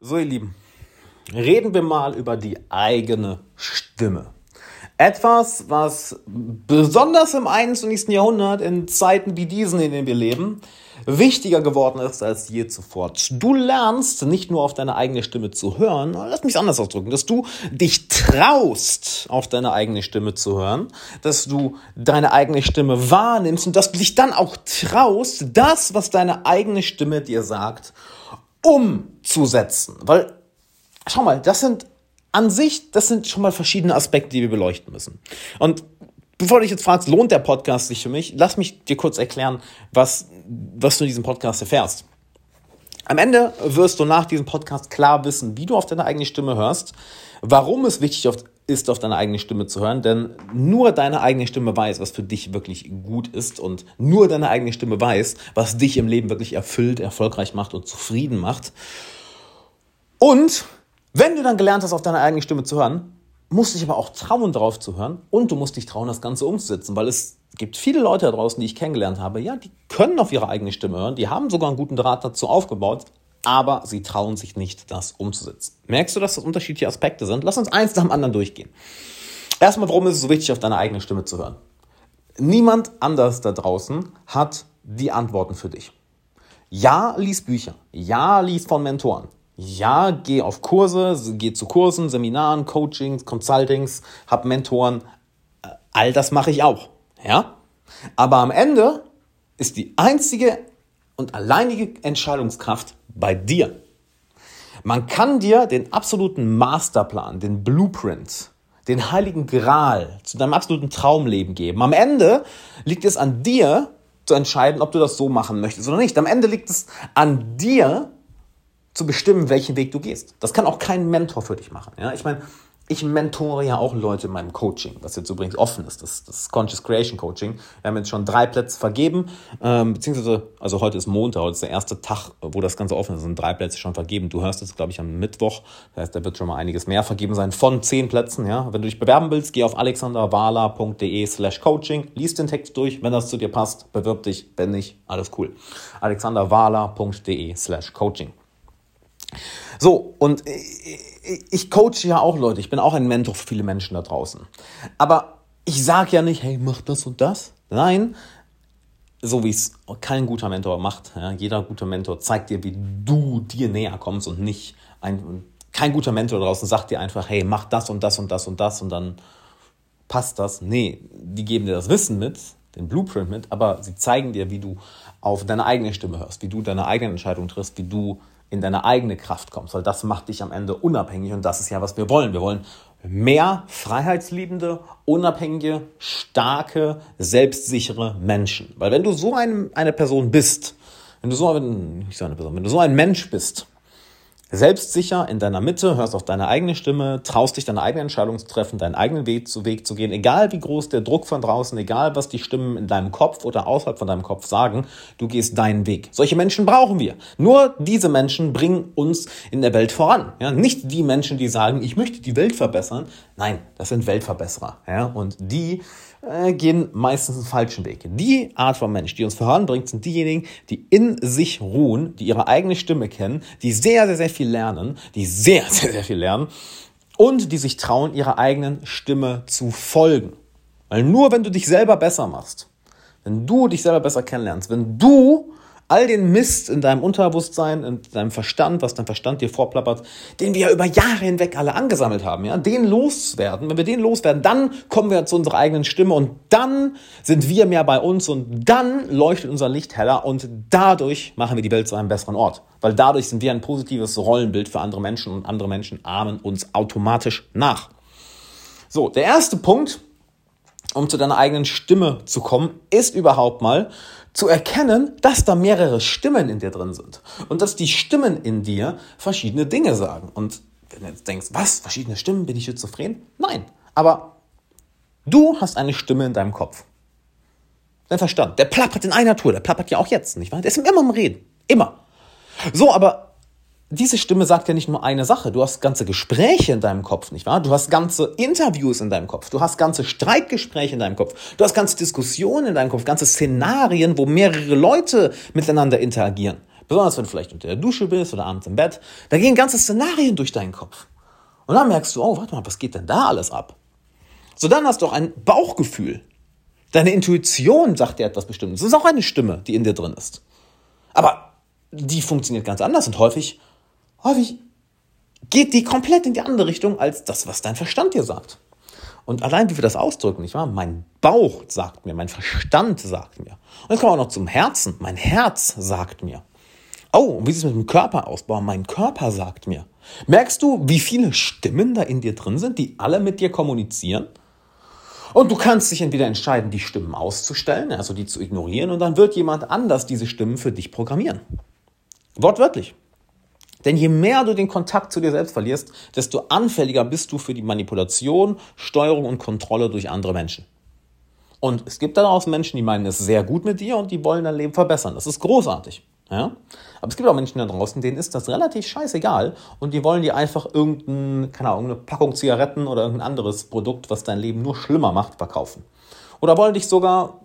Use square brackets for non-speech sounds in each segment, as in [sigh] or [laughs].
So, ihr Lieben, reden wir mal über die eigene Stimme. Etwas, was besonders im 21. Jahrhundert, in Zeiten wie diesen, in denen wir leben, wichtiger geworden ist als je zuvor. Du lernst nicht nur auf deine eigene Stimme zu hören, lass mich anders ausdrücken, dass du dich traust, auf deine eigene Stimme zu hören, dass du deine eigene Stimme wahrnimmst und dass du dich dann auch traust, das, was deine eigene Stimme dir sagt, umzusetzen. Weil, schau mal, das sind an sich, das sind schon mal verschiedene Aspekte, die wir beleuchten müssen. Und bevor du dich jetzt fragst, lohnt der Podcast sich für mich, lass mich dir kurz erklären, was, was du in diesem Podcast erfährst. Am Ende wirst du nach diesem Podcast klar wissen, wie du auf deine eigene Stimme hörst, warum es wichtig ist, auf deine eigene Stimme zu hören, denn nur deine eigene Stimme weiß, was für dich wirklich gut ist und nur deine eigene Stimme weiß, was dich im Leben wirklich erfüllt, erfolgreich macht und zufrieden macht. Und wenn du dann gelernt hast, auf deine eigene Stimme zu hören, musst du dich aber auch trauen, darauf zu hören und du musst dich trauen, das Ganze umzusetzen, weil es gibt viele Leute da draußen, die ich kennengelernt habe, ja, die können auf ihre eigene Stimme hören, die haben sogar einen guten Draht dazu aufgebaut, aber sie trauen sich nicht, das umzusetzen. Merkst du, dass das unterschiedliche Aspekte sind? Lass uns eins nach dem anderen durchgehen. Erstmal, warum ist es so wichtig, auf deine eigene Stimme zu hören? Niemand anders da draußen hat die Antworten für dich. Ja, lies Bücher. Ja, lies von Mentoren. Ja, geh auf Kurse, geh zu Kursen, Seminaren, Coachings, Consultings, hab Mentoren. All das mache ich auch. Ja? Aber am Ende ist die einzige und alleinige Entscheidungskraft bei dir. Man kann dir den absoluten Masterplan, den Blueprint, den heiligen Gral zu deinem absoluten Traumleben geben. Am Ende liegt es an dir zu entscheiden, ob du das so machen möchtest oder nicht. Am Ende liegt es an dir zu bestimmen, welchen Weg du gehst. Das kann auch kein Mentor für dich machen. Ja? Ich meine, ich mentore ja auch Leute in meinem Coaching, was jetzt übrigens offen ist, das, das Conscious Creation Coaching. Wir haben jetzt schon drei Plätze vergeben, ähm, beziehungsweise, also heute ist Montag, heute ist der erste Tag, wo das Ganze offen ist, sind drei Plätze schon vergeben. Du hörst es, glaube ich, am Mittwoch, das heißt, da wird schon mal einiges mehr vergeben sein von zehn Plätzen. Ja? Wenn du dich bewerben willst, geh auf alexanderwala.de slash coaching, liest den Text durch, wenn das zu dir passt, bewirb dich, wenn nicht, alles cool. alexanderwala.de slash coaching. So, und ich coache ja auch Leute, ich bin auch ein Mentor für viele Menschen da draußen. Aber ich sage ja nicht, hey, mach das und das. Nein, so wie es kein guter Mentor macht. Ja, jeder gute Mentor zeigt dir, wie du dir näher kommst und nicht ein, kein guter Mentor draußen sagt dir einfach, hey, mach das und das und das und das und dann passt das. Nee, die geben dir das Wissen mit, den Blueprint mit, aber sie zeigen dir, wie du auf deine eigene Stimme hörst, wie du deine eigene Entscheidung triffst, wie du in deine eigene Kraft kommst, weil das macht dich am Ende unabhängig und das ist ja, was wir wollen. Wir wollen mehr freiheitsliebende, unabhängige, starke, selbstsichere Menschen. Weil wenn du so ein, eine Person bist, wenn du so, nicht so eine Person, wenn du so ein Mensch bist, selbstsicher in deiner Mitte, hörst auf deine eigene Stimme, traust dich deine eigene Entscheidung zu treffen, deinen eigenen Weg zu Weg zu gehen, egal wie groß der Druck von draußen, egal was die Stimmen in deinem Kopf oder außerhalb von deinem Kopf sagen, du gehst deinen Weg. Solche Menschen brauchen wir. Nur diese Menschen bringen uns in der Welt voran. Ja, nicht die Menschen, die sagen, ich möchte die Welt verbessern. Nein, das sind Weltverbesserer. Ja, und die äh, gehen meistens einen falschen Weg. Die Art von Mensch, die uns voranbringt, sind diejenigen, die in sich ruhen, die ihre eigene Stimme kennen, die sehr, sehr, sehr viel lernen, die sehr, [laughs] sehr, sehr viel lernen und die sich trauen, ihrer eigenen Stimme zu folgen. Weil nur wenn du dich selber besser machst, wenn du dich selber besser kennenlernst, wenn du all den Mist in deinem Unterbewusstsein, in deinem Verstand, was dein Verstand dir vorplappert, den wir ja über Jahre hinweg alle angesammelt haben, ja, den loswerden. Wenn wir den loswerden, dann kommen wir zu unserer eigenen Stimme und dann sind wir mehr bei uns und dann leuchtet unser Licht heller und dadurch machen wir die Welt zu einem besseren Ort. Weil dadurch sind wir ein positives Rollenbild für andere Menschen und andere Menschen ahmen uns automatisch nach. So, der erste Punkt, um zu deiner eigenen Stimme zu kommen, ist überhaupt mal zu erkennen, dass da mehrere Stimmen in dir drin sind und dass die Stimmen in dir verschiedene Dinge sagen. Und wenn du jetzt denkst, was, verschiedene Stimmen, bin ich schizophren? Nein, aber du hast eine Stimme in deinem Kopf. Dein Verstand, der plappert in einer Tour, der plappert ja auch jetzt, nicht wahr? Der ist immer am Reden, immer. So, aber diese Stimme sagt ja nicht nur eine Sache. Du hast ganze Gespräche in deinem Kopf, nicht wahr? Du hast ganze Interviews in deinem Kopf. Du hast ganze Streitgespräche in deinem Kopf. Du hast ganze Diskussionen in deinem Kopf, ganze Szenarien, wo mehrere Leute miteinander interagieren. Besonders wenn du vielleicht unter der Dusche bist oder abends im Bett. Da gehen ganze Szenarien durch deinen Kopf. Und dann merkst du, oh, warte mal, was geht denn da alles ab? So, dann hast du auch ein Bauchgefühl. Deine Intuition sagt dir etwas Bestimmtes. Das ist auch eine Stimme, die in dir drin ist. Aber die funktioniert ganz anders und häufig, häufig geht die komplett in die andere Richtung als das, was dein Verstand dir sagt. Und allein wie wir das ausdrücken, nicht wahr? Mein Bauch sagt mir, mein Verstand sagt mir. Und jetzt kommen wir auch noch zum Herzen. Mein Herz sagt mir. Oh, und wie sieht es mit dem Körper aus? Boah, mein Körper sagt mir. Merkst du, wie viele Stimmen da in dir drin sind, die alle mit dir kommunizieren? Und du kannst dich entweder entscheiden, die Stimmen auszustellen, also die zu ignorieren, und dann wird jemand anders diese Stimmen für dich programmieren. Wortwörtlich. Denn je mehr du den Kontakt zu dir selbst verlierst, desto anfälliger bist du für die Manipulation, Steuerung und Kontrolle durch andere Menschen. Und es gibt daraus Menschen, die meinen es sehr gut mit dir und die wollen dein Leben verbessern. Das ist großartig. Ja? Aber es gibt auch Menschen da draußen, denen ist das relativ scheißegal und die wollen dir einfach irgendein, keine Ahnung, eine Packung Zigaretten oder irgendein anderes Produkt, was dein Leben nur schlimmer macht, verkaufen. Oder wollen dich sogar,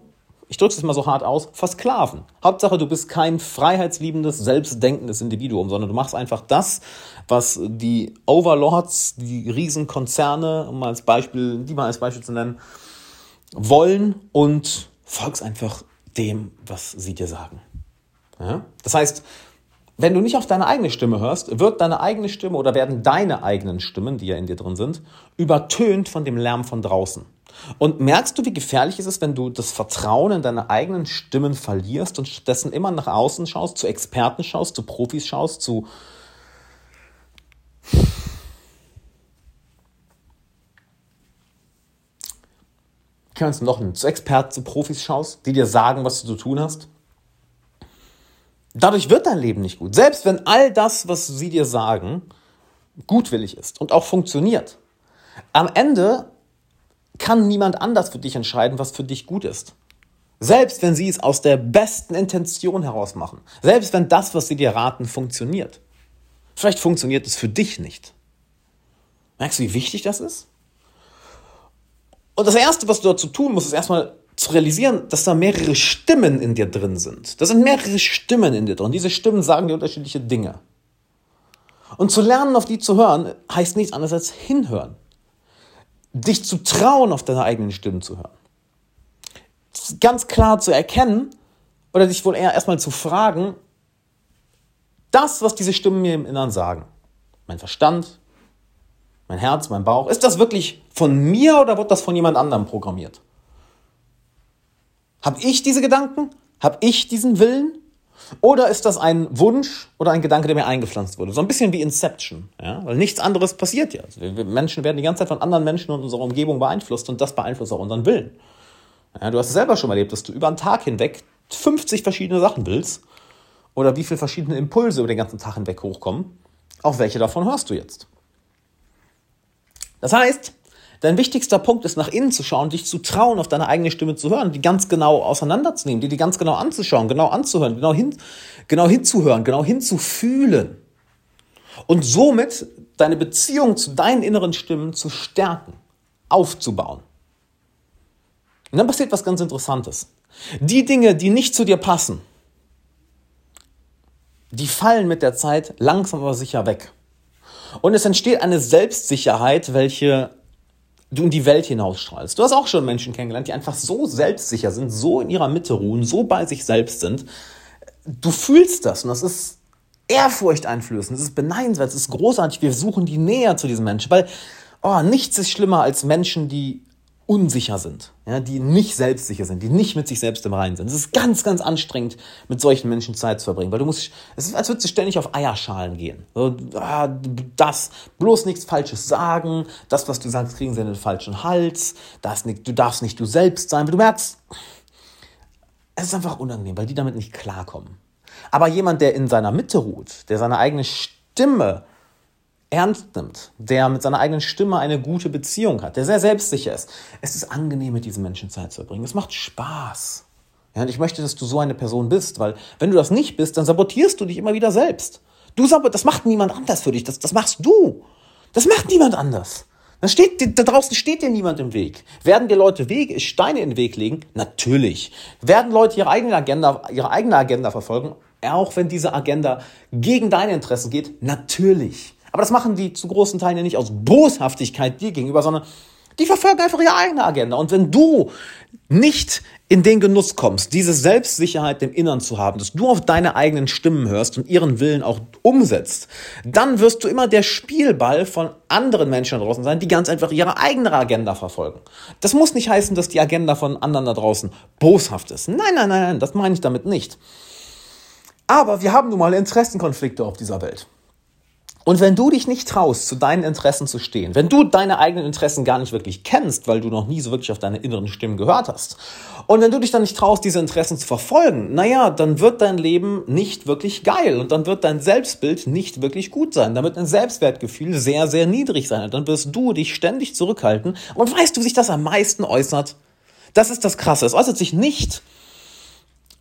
ich drücke es mal so hart aus, versklaven. Hauptsache, du bist kein freiheitsliebendes, selbstdenkendes Individuum, sondern du machst einfach das, was die Overlords, die Riesenkonzerne, um mal als Beispiel, die mal als Beispiel zu nennen, wollen und folgst einfach dem, was sie dir sagen. Ja? Das heißt, wenn du nicht auf deine eigene Stimme hörst, wird deine eigene Stimme oder werden deine eigenen Stimmen, die ja in dir drin sind, übertönt von dem Lärm von draußen. Und merkst du, wie gefährlich es ist, wenn du das Vertrauen in deine eigenen Stimmen verlierst und stattdessen immer nach außen schaust, zu Experten schaust, zu Profis schaust, zu kannst du noch zu Experten, zu Profis schaust, die dir sagen, was du zu tun hast? Dadurch wird dein Leben nicht gut. Selbst wenn all das, was sie dir sagen, gutwillig ist und auch funktioniert. Am Ende kann niemand anders für dich entscheiden, was für dich gut ist. Selbst wenn sie es aus der besten Intention heraus machen. Selbst wenn das, was sie dir raten, funktioniert. Vielleicht funktioniert es für dich nicht. Merkst du, wie wichtig das ist? Und das Erste, was du dazu tun musst, ist erstmal zu realisieren, dass da mehrere Stimmen in dir drin sind. Da sind mehrere Stimmen in dir drin. Diese Stimmen sagen dir unterschiedliche Dinge. Und zu lernen, auf die zu hören, heißt nichts anderes als hinhören. Dich zu trauen, auf deine eigenen Stimmen zu hören. Ganz klar zu erkennen oder dich wohl eher erstmal zu fragen, das, was diese Stimmen mir im Innern sagen, mein Verstand, mein Herz, mein Bauch, ist das wirklich von mir oder wird das von jemand anderem programmiert? Habe ich diese Gedanken? Habe ich diesen Willen? Oder ist das ein Wunsch oder ein Gedanke, der mir eingepflanzt wurde? So ein bisschen wie Inception, ja? weil nichts anderes passiert ja. Also wir Menschen werden die ganze Zeit von anderen Menschen und unserer Umgebung beeinflusst und das beeinflusst auch unseren Willen. Ja, du hast es selber schon erlebt, dass du über einen Tag hinweg 50 verschiedene Sachen willst oder wie viele verschiedene Impulse über den ganzen Tag hinweg hochkommen. Auf welche davon hörst du jetzt? Das heißt, Dein wichtigster Punkt ist, nach innen zu schauen, dich zu trauen, auf deine eigene Stimme zu hören, die ganz genau auseinanderzunehmen, die, die ganz genau anzuschauen, genau anzuhören, genau, hin, genau hinzuhören, genau hinzufühlen. Und somit deine Beziehung zu deinen inneren Stimmen zu stärken, aufzubauen. Und dann passiert was ganz Interessantes. Die Dinge, die nicht zu dir passen, die fallen mit der Zeit langsam aber sicher weg. Und es entsteht eine Selbstsicherheit, welche du in die Welt hinausstrahlst. Du hast auch schon Menschen kennengelernt, die einfach so selbstsicher sind, so in ihrer Mitte ruhen, so bei sich selbst sind. Du fühlst das und das ist ehrfurchteinflößend, das ist beneidenswert, das ist großartig. Wir suchen die näher zu diesen Menschen, weil oh, nichts ist schlimmer als Menschen, die unsicher sind, ja, die nicht selbstsicher sind, die nicht mit sich selbst im Reinen sind. Es ist ganz, ganz anstrengend, mit solchen Menschen Zeit zu verbringen, weil du musst, es ist, als würdest du ständig auf Eierschalen gehen. So, ah, das, bloß nichts Falsches sagen, das, was du sagst, kriegen sie in den falschen Hals, das du darfst nicht du selbst sein, weil du merkst, es ist einfach unangenehm, weil die damit nicht klarkommen. Aber jemand, der in seiner Mitte ruht, der seine eigene Stimme ernst nimmt, der mit seiner eigenen Stimme eine gute Beziehung hat, der sehr selbstsicher ist. Es ist angenehm, mit diesen Menschen Zeit zu verbringen. Es macht Spaß. Ja, und ich möchte, dass du so eine Person bist, weil wenn du das nicht bist, dann sabotierst du dich immer wieder selbst. Du sabot das macht niemand anders für dich. Das, das machst du. Das macht niemand anders. Da, steht, da draußen steht dir niemand im Weg. Werden dir Leute Wege, Steine in den Weg legen? Natürlich. Werden Leute ihre eigene Agenda, ihre eigene Agenda verfolgen? auch wenn diese Agenda gegen deine Interessen geht, natürlich. Aber das machen die zu großen Teilen ja nicht aus Boshaftigkeit dir gegenüber, sondern die verfolgen einfach ihre eigene Agenda. Und wenn du nicht in den Genuss kommst, diese Selbstsicherheit im Innern zu haben, dass du auf deine eigenen Stimmen hörst und ihren Willen auch umsetzt, dann wirst du immer der Spielball von anderen Menschen da draußen sein, die ganz einfach ihre eigene Agenda verfolgen. Das muss nicht heißen, dass die Agenda von anderen da draußen boshaft ist. Nein, nein, nein, nein, das meine ich damit nicht. Aber wir haben nun mal Interessenkonflikte auf dieser Welt. Und wenn du dich nicht traust, zu deinen Interessen zu stehen, wenn du deine eigenen Interessen gar nicht wirklich kennst, weil du noch nie so wirklich auf deine inneren Stimmen gehört hast, und wenn du dich dann nicht traust, diese Interessen zu verfolgen, naja, dann wird dein Leben nicht wirklich geil und dann wird dein Selbstbild nicht wirklich gut sein. Dann wird dein Selbstwertgefühl sehr, sehr niedrig sein. Und dann wirst du dich ständig zurückhalten. Und weißt du, wie sich das am meisten äußert? Das ist das Krasse. Es äußert sich nicht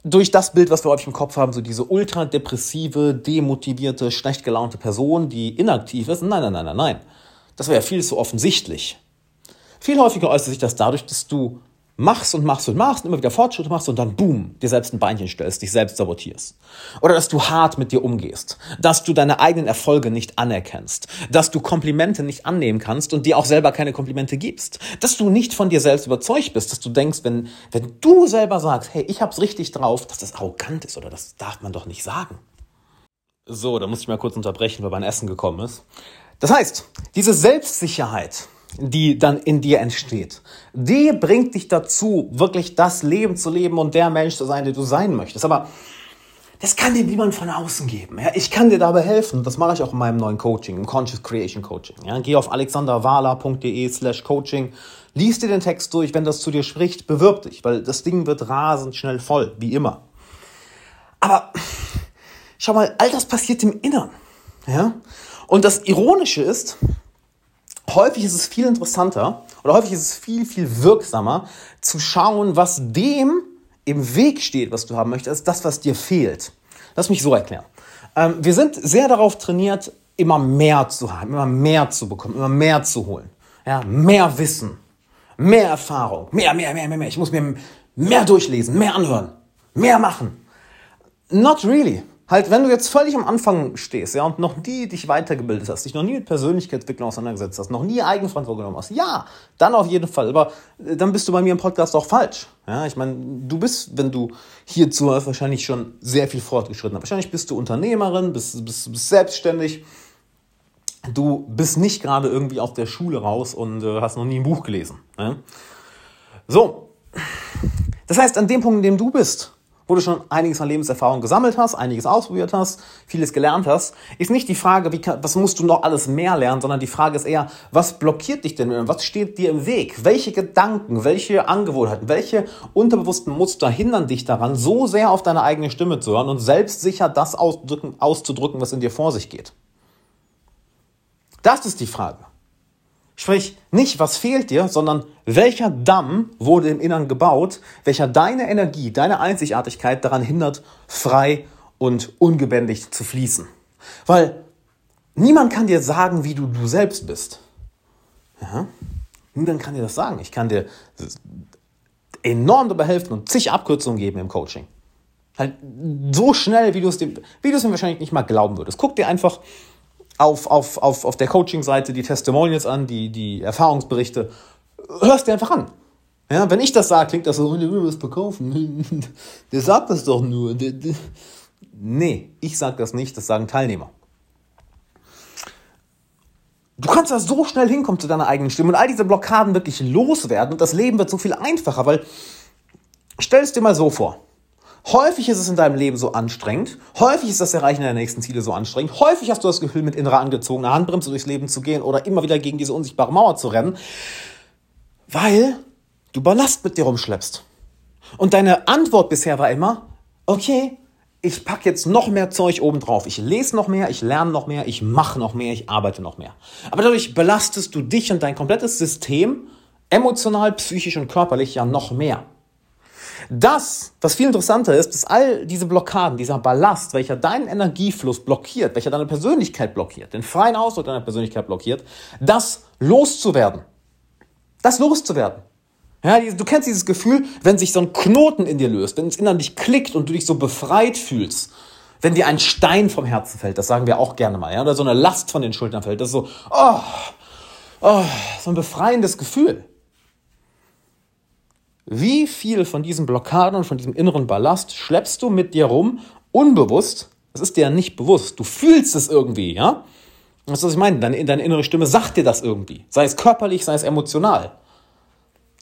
durch das Bild, was wir häufig im Kopf haben, so diese ultra depressive, demotivierte, schlecht gelaunte Person, die inaktiv ist. Nein, nein, nein, nein, nein. Das wäre ja viel zu offensichtlich. Viel häufiger äußert sich das dadurch, dass du machst und machst und machst und immer wieder Fortschritte machst und dann boom, dir selbst ein Beinchen stellst, dich selbst sabotierst. Oder dass du hart mit dir umgehst, dass du deine eigenen Erfolge nicht anerkennst, dass du Komplimente nicht annehmen kannst und dir auch selber keine Komplimente gibst, dass du nicht von dir selbst überzeugt bist, dass du denkst, wenn, wenn du selber sagst, hey, ich hab's richtig drauf, dass das arrogant ist oder das darf man doch nicht sagen. So, da muss ich mal kurz unterbrechen, weil mein Essen gekommen ist. Das heißt, diese Selbstsicherheit, die dann in dir entsteht. Die bringt dich dazu, wirklich das Leben zu leben und der Mensch zu sein, der du sein möchtest. Aber das kann dir niemand von außen geben. Ja, ich kann dir dabei helfen. Das mache ich auch in meinem neuen Coaching, im Conscious Creation Coaching. Ja, geh auf alexanderwala.de slash coaching, lies dir den Text durch. Wenn das zu dir spricht, bewirb dich, weil das Ding wird rasend schnell voll, wie immer. Aber schau mal, all das passiert im Innern. Ja? Und das Ironische ist, häufig ist es viel interessanter oder häufig ist es viel, viel wirksamer zu schauen, was dem im Weg steht, was du haben möchtest, als das, was dir fehlt. Lass mich so erklären. Ähm, wir sind sehr darauf trainiert, immer mehr zu haben, immer mehr zu bekommen, immer mehr zu holen. Ja, mehr Wissen, mehr Erfahrung, mehr, mehr, mehr, mehr, mehr. Ich muss mir mehr durchlesen, mehr anhören, mehr machen. Not really. Halt, wenn du jetzt völlig am Anfang stehst, ja, und noch nie dich weitergebildet hast, dich noch nie mit Persönlichkeitsentwicklung auseinandergesetzt hast, noch nie Eigenverantwortung genommen hast, ja, dann auf jeden Fall. Aber äh, dann bist du bei mir im Podcast auch falsch. Ja, ich meine, du bist, wenn du hier zuhörst, wahrscheinlich schon sehr viel fortgeschritten. Wahrscheinlich bist du Unternehmerin, bist, bist, bist selbstständig. Du bist nicht gerade irgendwie aus der Schule raus und äh, hast noch nie ein Buch gelesen. Ja? So. Das heißt, an dem Punkt, in dem du bist, wo du schon einiges an Lebenserfahrung gesammelt hast, einiges ausprobiert hast, vieles gelernt hast, ist nicht die Frage, wie was musst du noch alles mehr lernen, sondern die Frage ist eher, was blockiert dich denn? Was steht dir im Weg? Welche Gedanken, welche Angewohnheiten, welche unterbewussten Muster hindern dich daran, so sehr auf deine eigene Stimme zu hören und selbstsicher das auszudrücken was in dir vor sich geht? Das ist die Frage. Sprich, nicht was fehlt dir, sondern welcher Damm wurde im Innern gebaut, welcher deine Energie, deine Einzigartigkeit daran hindert, frei und ungebändigt zu fließen. Weil niemand kann dir sagen, wie du du selbst bist. Ja? Niemand kann dir das sagen. Ich kann dir enorm dabei helfen und zig Abkürzungen geben im Coaching. Halt so schnell, wie du es dir, wie du es mir wahrscheinlich nicht mal glauben würdest. Guck dir einfach auf, auf, auf, auf der Coaching-Seite die Testimonials an, die, die Erfahrungsberichte. Hörst dir einfach an. Ja, wenn ich das sage, klingt das so, der will was verkaufen. [laughs] Der sagt das doch nur. Nee, ich sage das nicht, das sagen Teilnehmer. Du kannst da so schnell hinkommen zu deiner eigenen Stimme und all diese Blockaden wirklich loswerden und das Leben wird so viel einfacher, weil stell es dir mal so vor. Häufig ist es in deinem Leben so anstrengend. Häufig ist das Erreichen der nächsten Ziele so anstrengend. Häufig hast du das Gefühl, mit innerer angezogener Handbremse durchs Leben zu gehen oder immer wieder gegen diese unsichtbare Mauer zu rennen, weil du Ballast mit dir rumschleppst. Und deine Antwort bisher war immer, okay, ich packe jetzt noch mehr Zeug oben drauf. Ich lese noch mehr, ich lerne noch mehr, ich mache noch mehr, ich arbeite noch mehr. Aber dadurch belastest du dich und dein komplettes System emotional, psychisch und körperlich ja noch mehr. Das, was viel interessanter ist, ist all diese Blockaden, dieser Ballast, welcher deinen Energiefluss blockiert, welcher deine Persönlichkeit blockiert, den freien Ausdruck deiner Persönlichkeit blockiert, das loszuwerden. Das loszuwerden. Ja, du kennst dieses Gefühl, wenn sich so ein Knoten in dir löst, wenn es innerlich klickt und du dich so befreit fühlst. Wenn dir ein Stein vom Herzen fällt, das sagen wir auch gerne mal, ja, oder so eine Last von den Schultern fällt, das ist so, oh, oh, so ein befreiendes Gefühl. Wie viel von diesen Blockaden und von diesem inneren Ballast schleppst du mit dir rum, unbewusst? Das ist dir ja nicht bewusst. Du fühlst es irgendwie, ja? Das ist, was ich meine. Deine, deine innere Stimme sagt dir das irgendwie. Sei es körperlich, sei es emotional.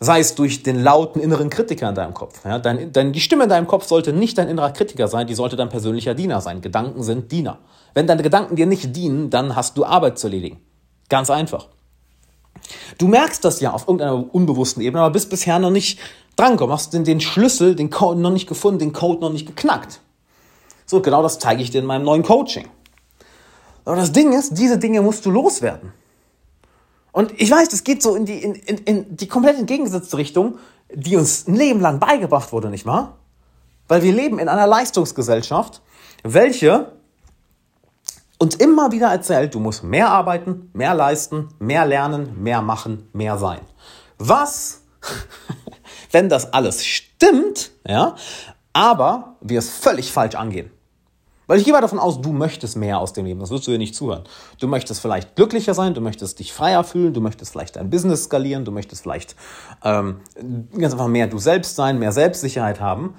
Sei es durch den lauten inneren Kritiker in deinem Kopf. Ja? Dein, dein, die Stimme in deinem Kopf sollte nicht dein innerer Kritiker sein, die sollte dein persönlicher Diener sein. Gedanken sind Diener. Wenn deine Gedanken dir nicht dienen, dann hast du Arbeit zu erledigen. Ganz einfach. Du merkst das ja auf irgendeiner unbewussten Ebene, aber bist bisher noch nicht drangekommen. Hast den, den Schlüssel, den Code noch nicht gefunden, den Code noch nicht geknackt. So, genau das zeige ich dir in meinem neuen Coaching. Aber das Ding ist, diese Dinge musst du loswerden. Und ich weiß, das geht so in die, in, in, in die komplett entgegengesetzte Richtung, die uns ein Leben lang beigebracht wurde, nicht wahr? Weil wir leben in einer Leistungsgesellschaft, welche uns immer wieder erzählt, du musst mehr arbeiten, mehr leisten, mehr lernen, mehr machen, mehr sein. Was, [laughs] wenn das alles stimmt, ja, aber wir es völlig falsch angehen? Weil ich gehe mal davon aus, du möchtest mehr aus dem Leben. Das wirst du dir nicht zuhören. Du möchtest vielleicht glücklicher sein, du möchtest dich freier fühlen, du möchtest vielleicht dein Business skalieren, du möchtest vielleicht ähm, ganz einfach mehr du selbst sein, mehr Selbstsicherheit haben.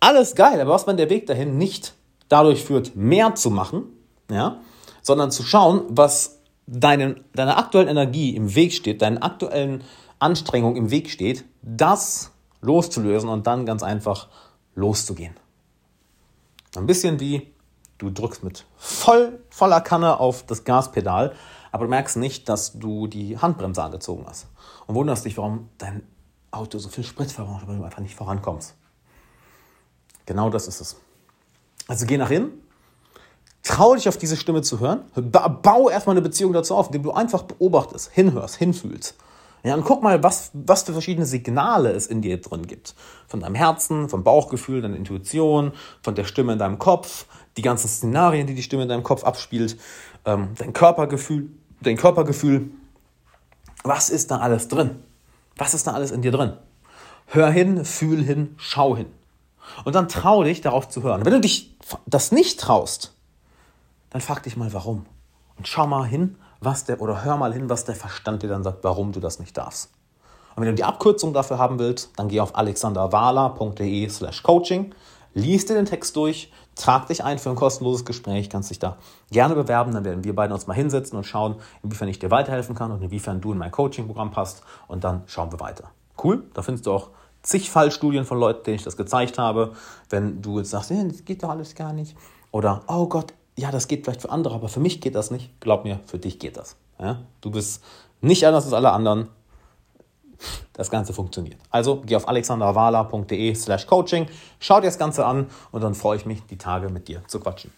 Alles geil, aber was wenn der Weg dahin nicht dadurch führt, mehr zu machen, ja, sondern zu schauen, was deinen, deiner aktuellen Energie im Weg steht, deinen aktuellen Anstrengungen im Weg steht, das loszulösen und dann ganz einfach loszugehen. Ein bisschen wie Du drückst mit voll, voller Kanne auf das Gaspedal, aber du merkst nicht, dass du die Handbremse angezogen hast. Und wunderst dich, warum dein Auto so viel Sprit verbraucht, weil du einfach nicht vorankommst. Genau das ist es. Also geh nach innen, trau dich auf diese Stimme zu hören, bau erstmal eine Beziehung dazu auf, indem du einfach beobachtest, hinhörst, hinfühlst. Ja, und guck mal, was, was für verschiedene Signale es in dir drin gibt. Von deinem Herzen, vom Bauchgefühl, deiner Intuition, von der Stimme in deinem Kopf, die ganzen Szenarien, die die Stimme in deinem Kopf abspielt, ähm, dein Körpergefühl, dein Körpergefühl. Was ist da alles drin? Was ist da alles in dir drin? Hör hin, fühl hin, schau hin. Und dann trau dich, darauf zu hören. Wenn du dich das nicht traust, dann frag dich mal, warum. Und schau mal hin, was der, oder hör mal hin, was der Verstand dir dann sagt, warum du das nicht darfst. Und wenn du die Abkürzung dafür haben willst, dann geh auf alexanderwala.de slash coaching, liest dir den Text durch, trag dich ein für ein kostenloses Gespräch, kannst dich da gerne bewerben, dann werden wir beide uns mal hinsetzen und schauen, inwiefern ich dir weiterhelfen kann und inwiefern du in mein Coaching-Programm passt und dann schauen wir weiter. Cool, da findest du auch zig Fallstudien von Leuten, denen ich das gezeigt habe. Wenn du jetzt sagst, das geht doch alles gar nicht oder oh Gott, ja, das geht vielleicht für andere, aber für mich geht das nicht. Glaub mir, für dich geht das. Ja? Du bist nicht anders als alle anderen das Ganze funktioniert. Also geh auf alexanderwala.de slash coaching, schau dir das Ganze an und dann freue ich mich, die Tage mit dir zu quatschen.